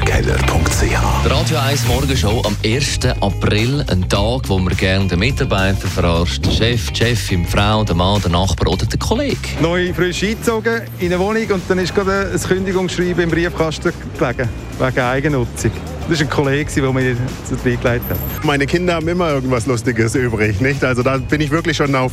AlexanderKeller.ch Die Radio 1 Morgenshow am 1. April, ein Tag, wo wir gerne den Mitarbeiter verarscht, den Chef, die Chefin, die Frau, den Mann, den Nachbar oder den Kollegen. Neu frisch eingezogen in eine Wohnung und dann ist gerade ein Kündigungsschreiben im Briefkasten gelegen, wegen Eigennutzung. Das war ein Kollege, der mir das beigelegt hat. Meine Kinder haben immer irgendwas Lustiges übrig, nicht? Also da bin ich wirklich schon auf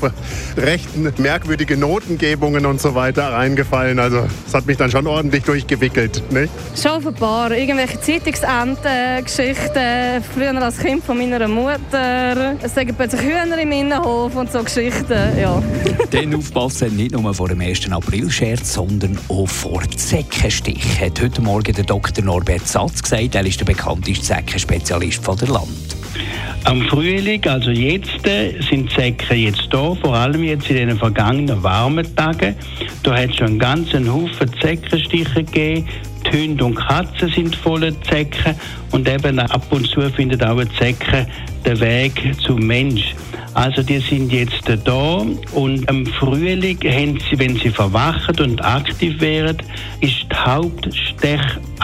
recht merkwürdige Notengebungen und so weiter reingefallen. Also es hat mich dann schon ordentlich durchgewickelt, nicht? Schon auf ein paar. Irgendwelche Zeitungsenten-Geschichten. Früher als Kind von meiner Mutter. Es sagen plötzlich Hühner im Innenhof und so Geschichten, ja. Dann aufpassen, nicht nur vor dem 1. April-Scherz, sondern auch vor Zeckenstich, hat heute Morgen der Dr. Norbert Satz gesagt. Er ist der bekannteste Zeckenspezialist der Land. Am Frühling, also jetzt, äh, sind die Säcken jetzt da, vor allem jetzt in den vergangenen warmen Tagen. Da hat es schon einen ganzen Haufen Zeckenstiche gegeben. Die Hunde und Katzen sind voller Zecken und eben ab und zu findet auch ein Zecken den Weg zum Mensch. Also die sind jetzt da und am Frühling sie, wenn sie verwachen und aktiv werden, ist die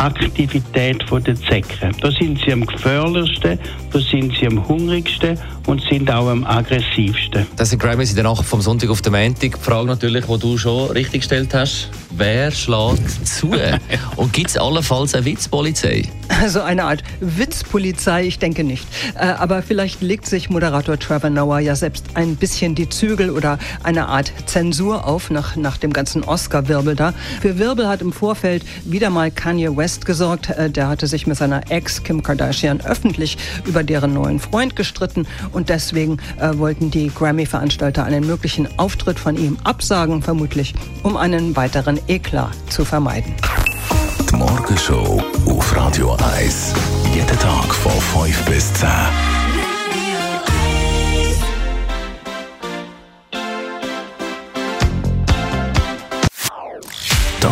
Hauptstechaktivität der Zecken. Da sind sie am gefährlichsten, da sind sie am hungrigsten und sind auch am aggressivsten. Das sind Grammys in der Nacht vom Sonntag auf den Montag. Die Frage natürlich, die du schon richtig gestellt hast, wer schlägt zu? und gibt es allenfalls eine Witzpolizei? Also eine Art Witzpolizei, ich denke nicht. Äh, aber vielleicht legt sich Moderator Trevor Noah ja selbst ein bisschen die Zügel oder eine Art Zensur auf nach, nach dem ganzen Oscar-Wirbel da. Für Wirbel hat im Vorfeld wieder mal Kanye West gesorgt. Äh, der hatte sich mit seiner Ex Kim Kardashian öffentlich über deren neuen Freund gestritten und deswegen äh, wollten die Grammy-Veranstalter einen möglichen Auftritt von ihm absagen, vermutlich, um einen weiteren Eklat zu vermeiden. Die Morgenshow auf Radio 1. Jeden Tag von 5 bis 10.